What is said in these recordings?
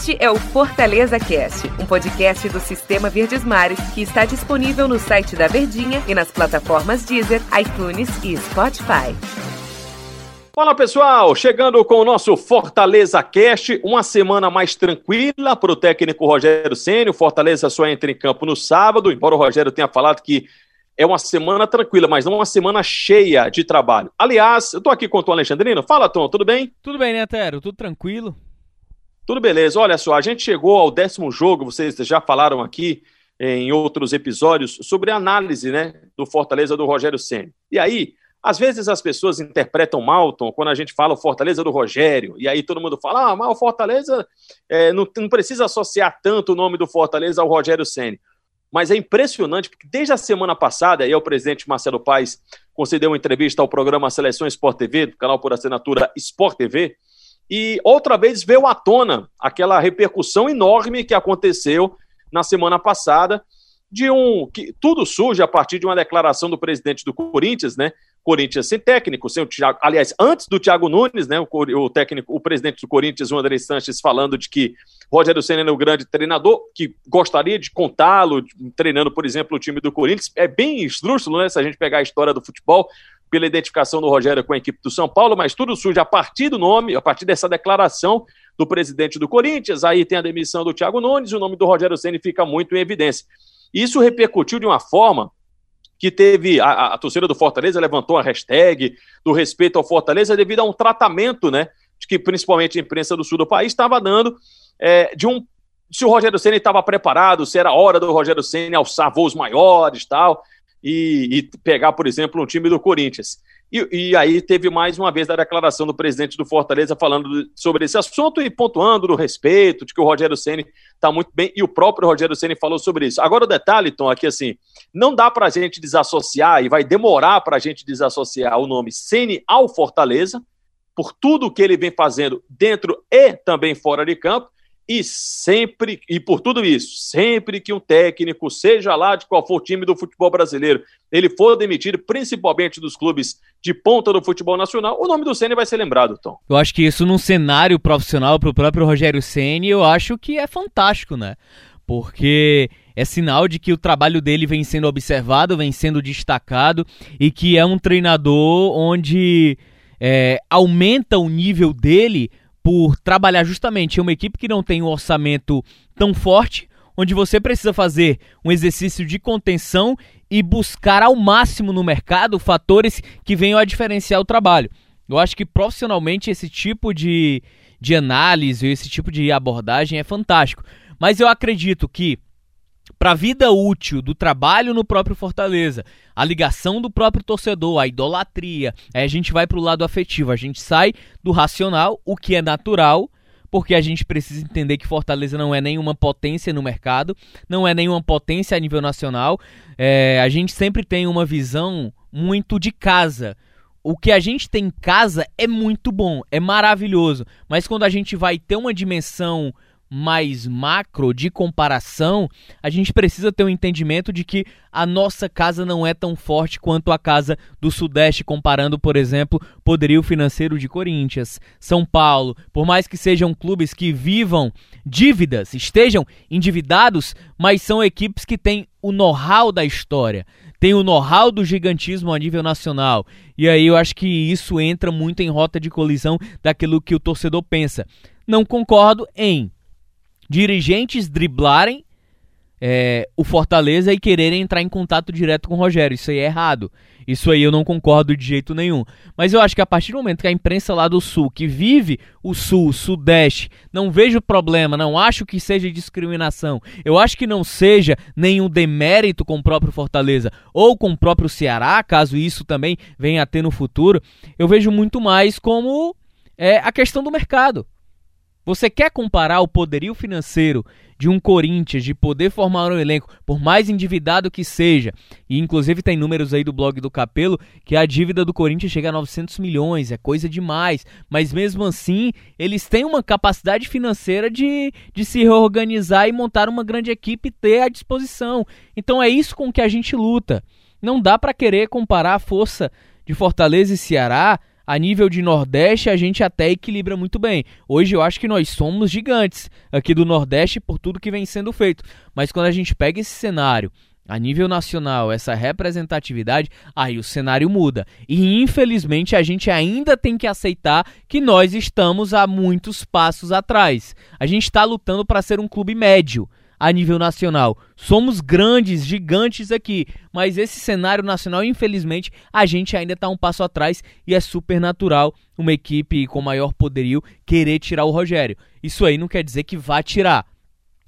Este é o Fortaleza Cast, um podcast do Sistema Verdes Mares que está disponível no site da Verdinha e nas plataformas Deezer, iTunes e Spotify. Fala pessoal, chegando com o nosso Fortaleza Cast, uma semana mais tranquila para o técnico Rogério Ceni. O Fortaleza só entra em campo no sábado, embora o Rogério tenha falado que é uma semana tranquila, mas não uma semana cheia de trabalho. Aliás, eu estou aqui com o Tom Alexandrino. Fala, Tom, tudo bem? Tudo bem, né, Tero? Tudo tranquilo. Tudo beleza. Olha só, a gente chegou ao décimo jogo, vocês já falaram aqui em outros episódios sobre a análise né, do Fortaleza do Rogério Senna. E aí, às vezes as pessoas interpretam mal, Tom, quando a gente fala o Fortaleza do Rogério, e aí todo mundo fala, ah, mas o Fortaleza é, não, não, precisa associar tanto o nome do Fortaleza ao Rogério Senna. Mas é impressionante, porque desde a semana passada, aí o presidente Marcelo Paes concedeu uma entrevista ao programa Seleção Sport TV, do canal por assinatura Sport TV, e outra vez veio à tona aquela repercussão enorme que aconteceu na semana passada de um que tudo surge a partir de uma declaração do presidente do Corinthians, né? Corinthians sem técnico, sem o Thiago, aliás, antes do Thiago Nunes, né, o, técnico, o presidente do Corinthians, o André Sanches, falando de que Rogério Senna é o grande treinador, que gostaria de contá-lo, treinando, por exemplo, o time do Corinthians. É bem estrúxulo, né, se a gente pegar a história do futebol, pela identificação do Rogério com a equipe do São Paulo, mas tudo surge a partir do nome, a partir dessa declaração do presidente do Corinthians, aí tem a demissão do Thiago Nunes, o nome do Rogério Ceni fica muito em evidência. Isso repercutiu de uma forma que teve a, a, torcida do Fortaleza levantou a hashtag do respeito ao Fortaleza devido a um tratamento, né, que principalmente a imprensa do sul do país estava dando é, de um se o Rogério Ceni estava preparado, se era hora do Rogério Ceni alçar voos maiores, tal e, e, pegar, por exemplo, um time do Corinthians. E, e, aí teve mais uma vez a declaração do presidente do Fortaleza falando sobre esse assunto e pontuando do respeito, de que o Rogério Ceni está muito bem, e o próprio Rogério Ceni falou sobre isso. Agora o detalhe, Tom, aqui assim, não dá para a gente desassociar, e vai demorar para a gente desassociar o nome Ceni ao Fortaleza, por tudo que ele vem fazendo dentro e também fora de campo, e sempre, e por tudo isso, sempre que um técnico, seja lá de qual for o time do futebol brasileiro, ele for demitido, principalmente dos clubes de ponta do futebol nacional, o nome do Ceni vai ser lembrado, Tom. Eu acho que isso num cenário profissional para o próprio Rogério Ceni, eu acho que é fantástico, né? Porque é sinal de que o trabalho dele vem sendo observado, vem sendo destacado e que é um treinador onde é, aumenta o nível dele por trabalhar justamente em uma equipe que não tem um orçamento tão forte, onde você precisa fazer um exercício de contenção e buscar ao máximo no mercado fatores que venham a diferenciar o trabalho. Eu acho que profissionalmente esse tipo de, de análise, esse tipo de abordagem é fantástico. Mas eu acredito que para a vida útil do trabalho no próprio Fortaleza, a ligação do próprio torcedor, a idolatria, aí a gente vai para o lado afetivo, a gente sai do racional, o que é natural, porque a gente precisa entender que Fortaleza não é nenhuma potência no mercado, não é nenhuma potência a nível nacional. É, a gente sempre tem uma visão muito de casa. O que a gente tem em casa é muito bom, é maravilhoso, mas quando a gente vai ter uma dimensão mais macro de comparação, a gente precisa ter um entendimento de que a nossa casa não é tão forte quanto a casa do Sudeste, comparando, por exemplo, poderio financeiro de Corinthians, São Paulo. Por mais que sejam clubes que vivam dívidas, estejam endividados, mas são equipes que têm o know-how da história, tem o know-how do gigantismo a nível nacional. E aí eu acho que isso entra muito em rota de colisão daquilo que o torcedor pensa. Não concordo em dirigentes driblarem é, o Fortaleza e quererem entrar em contato direto com o Rogério. Isso aí é errado. Isso aí eu não concordo de jeito nenhum. Mas eu acho que a partir do momento que a imprensa lá do Sul, que vive o Sul, o Sudeste, não vejo problema, não acho que seja discriminação, eu acho que não seja nenhum demérito com o próprio Fortaleza ou com o próprio Ceará, caso isso também venha a ter no futuro, eu vejo muito mais como é, a questão do mercado. Você quer comparar o poderio financeiro de um Corinthians de poder formar um elenco, por mais endividado que seja, e inclusive tem números aí do blog do Capelo que a dívida do Corinthians chega a 900 milhões, é coisa demais, mas mesmo assim eles têm uma capacidade financeira de, de se reorganizar e montar uma grande equipe e ter à disposição. Então é isso com que a gente luta. Não dá para querer comparar a força de Fortaleza e Ceará a nível de Nordeste a gente até equilibra muito bem. Hoje eu acho que nós somos gigantes aqui do Nordeste por tudo que vem sendo feito. Mas quando a gente pega esse cenário a nível nacional, essa representatividade, aí o cenário muda. E infelizmente a gente ainda tem que aceitar que nós estamos a muitos passos atrás. A gente está lutando para ser um clube médio a nível nacional. Somos grandes, gigantes aqui, mas esse cenário nacional, infelizmente, a gente ainda está um passo atrás e é super natural uma equipe com maior poderio querer tirar o Rogério. Isso aí não quer dizer que vá tirar.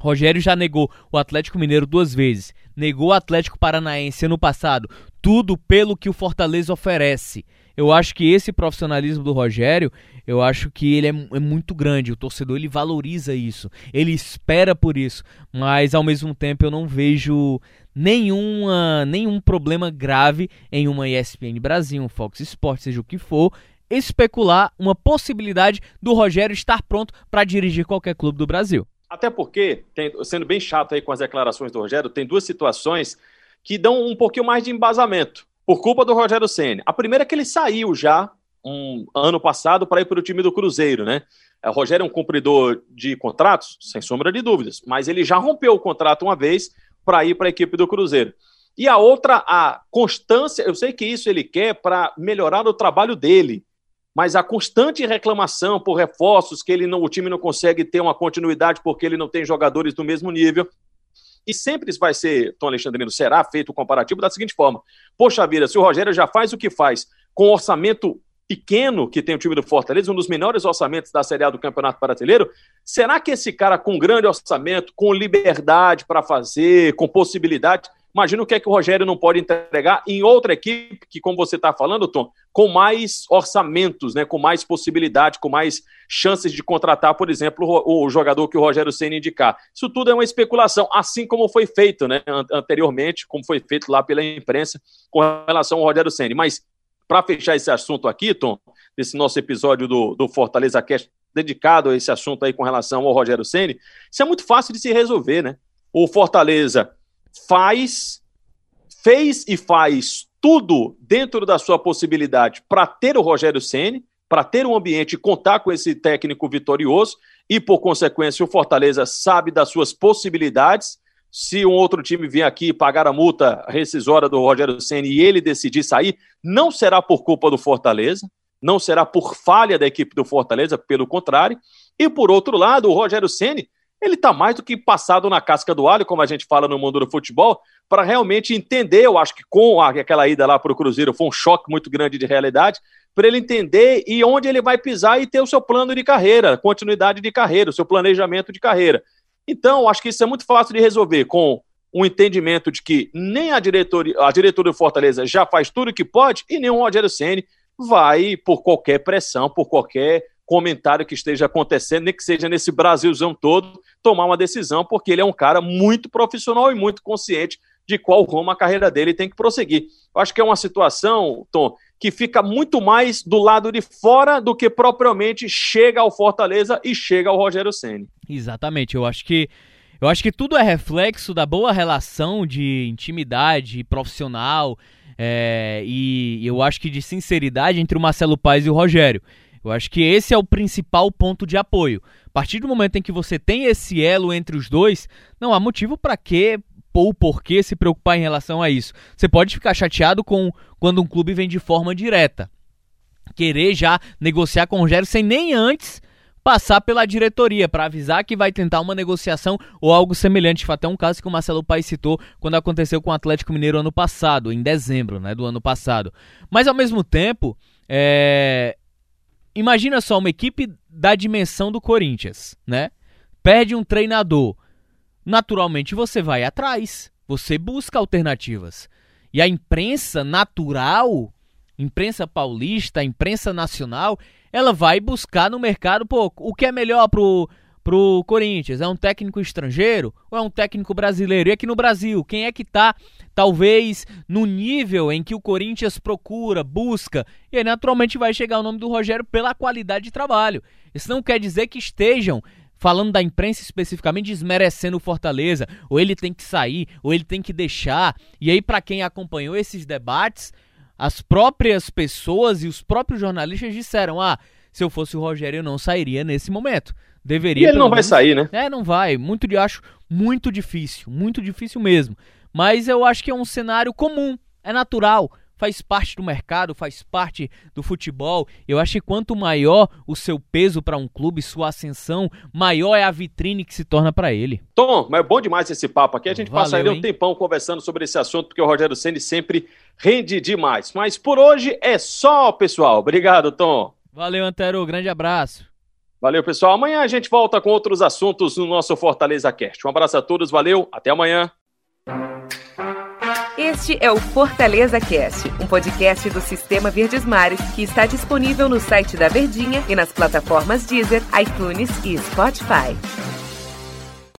Rogério já negou o Atlético Mineiro duas vezes, negou o Atlético Paranaense ano passado, tudo pelo que o Fortaleza oferece. Eu acho que esse profissionalismo do Rogério, eu acho que ele é, é, muito grande. O torcedor ele valoriza isso, ele espera por isso, mas ao mesmo tempo eu não vejo nenhuma, nenhum problema grave em uma ESPN Brasil, um Fox Sports, seja o que for, especular uma possibilidade do Rogério estar pronto para dirigir qualquer clube do Brasil. Até porque, tem, sendo bem chato aí com as declarações do Rogério, tem duas situações que dão um pouquinho mais de embasamento por culpa do Rogério Ceni. A primeira é que ele saiu já um ano passado para ir para o time do Cruzeiro, né? O Rogério é um cumpridor de contratos, sem sombra de dúvidas, mas ele já rompeu o contrato uma vez para ir para a equipe do Cruzeiro. E a outra, a constância, eu sei que isso ele quer para melhorar o trabalho dele, mas a constante reclamação por reforços, que ele não, o time não consegue ter uma continuidade porque ele não tem jogadores do mesmo nível. E sempre vai ser, Tom Alexandrino, será feito o comparativo da seguinte forma: Poxa vida, se o Rogério já faz o que faz com orçamento pequeno que tem o time do Fortaleza, um dos menores orçamentos da Série A do Campeonato Brasileiro, será que esse cara com grande orçamento, com liberdade para fazer, com possibilidade, Imagina o que é que o Rogério não pode entregar em outra equipe que, como você está falando, Tom, com mais orçamentos, né, com mais possibilidade, com mais chances de contratar, por exemplo, o, jogador que o Rogério Senna indicar. Isso tudo é uma especulação, assim como foi feito né, anteriormente, como foi feito lá pela imprensa com relação ao Rogério Senna. Mas, para fechar esse assunto aqui, Tom, desse nosso episódio do, do Fortaleza Cast dedicado a esse assunto aí com relação ao Rogério Senna, isso é muito fácil de se resolver, né? O Fortaleza faz, fez e faz tudo dentro da sua possibilidade para ter o Rogério Ceni, para ter um ambiente e contar com esse técnico vitorioso e por consequência o Fortaleza sabe das suas possibilidades. Se um outro time vier aqui pagar a multa rescisória do Rogério Ceni e ele decidir sair, não será por culpa do Fortaleza, não será por falha da equipe do Fortaleza, pelo contrário. E por outro lado, o Rogério Ceni ele está mais do que passado na casca do alho, como a gente fala no mundo do futebol, para realmente entender. Eu acho que com aquela ida lá para o Cruzeiro foi um choque muito grande de realidade, para ele entender e onde ele vai pisar e ter o seu plano de carreira, continuidade de carreira, o seu planejamento de carreira. Então, acho que isso é muito fácil de resolver com um entendimento de que nem a diretoria, a diretoria do Fortaleza já faz tudo o que pode e nem o Rogério Ceni vai, por qualquer pressão, por qualquer comentário que esteja acontecendo, nem que seja nesse Brasilzão todo, tomar uma decisão, porque ele é um cara muito profissional e muito consciente de qual rumo a carreira dele tem que prosseguir. Eu acho que é uma situação, Tom, que fica muito mais do lado de fora do que propriamente chega ao Fortaleza e chega ao Rogério Ceni. Exatamente, eu acho que eu acho que tudo é reflexo da boa relação de intimidade profissional é, e eu acho que de sinceridade entre o Marcelo Paes e o Rogério. Eu acho que esse é o principal ponto de apoio. A partir do momento em que você tem esse elo entre os dois, não há motivo para que ou porquê se preocupar em relação a isso. Você pode ficar chateado com quando um clube vem de forma direta. Querer já negociar com o Rogério sem nem antes passar pela diretoria para avisar que vai tentar uma negociação ou algo semelhante. Foi até um caso que o Marcelo Paes citou quando aconteceu com o Atlético Mineiro ano passado, em dezembro né, do ano passado. Mas ao mesmo tempo, é, imagina só uma equipe da dimensão do Corinthians, né? Perde um treinador. Naturalmente você vai atrás, você busca alternativas. E a imprensa natural, imprensa paulista, imprensa nacional, ela vai buscar no mercado, pô, o que é melhor pro pro Corinthians? É um técnico estrangeiro ou é um técnico brasileiro? E aqui no Brasil, quem é que tá talvez no nível em que o Corinthians procura, busca? E aí naturalmente vai chegar o nome do Rogério pela qualidade de trabalho. Isso não quer dizer que estejam falando da imprensa especificamente, desmerecendo o Fortaleza, ou ele tem que sair, ou ele tem que deixar. E aí, para quem acompanhou esses debates, As próprias pessoas e os próprios jornalistas disseram: ah, se eu fosse o Rogério, eu não sairia nesse momento. Deveria. E ele não vai sair, né? É, não vai. Muito, acho muito difícil, muito difícil mesmo. Mas eu acho que é um cenário comum, é natural faz parte do mercado, faz parte do futebol. Eu acho que quanto maior o seu peso para um clube, sua ascensão, maior é a vitrine que se torna para ele. Tom, mas é bom demais esse papo aqui. A gente Valeu, passaria um tempão conversando sobre esse assunto, porque o Rogério Ceni sempre rende demais. Mas por hoje é só, pessoal. Obrigado, Tom. Valeu, Antero. Grande abraço. Valeu, pessoal. Amanhã a gente volta com outros assuntos no nosso Fortaleza Cast. Um abraço a todos, valeu, até amanhã. Este é o Fortaleza Cast, um podcast do Sistema Verdes Mares que está disponível no site da Verdinha e nas plataformas Deezer, iTunes e Spotify.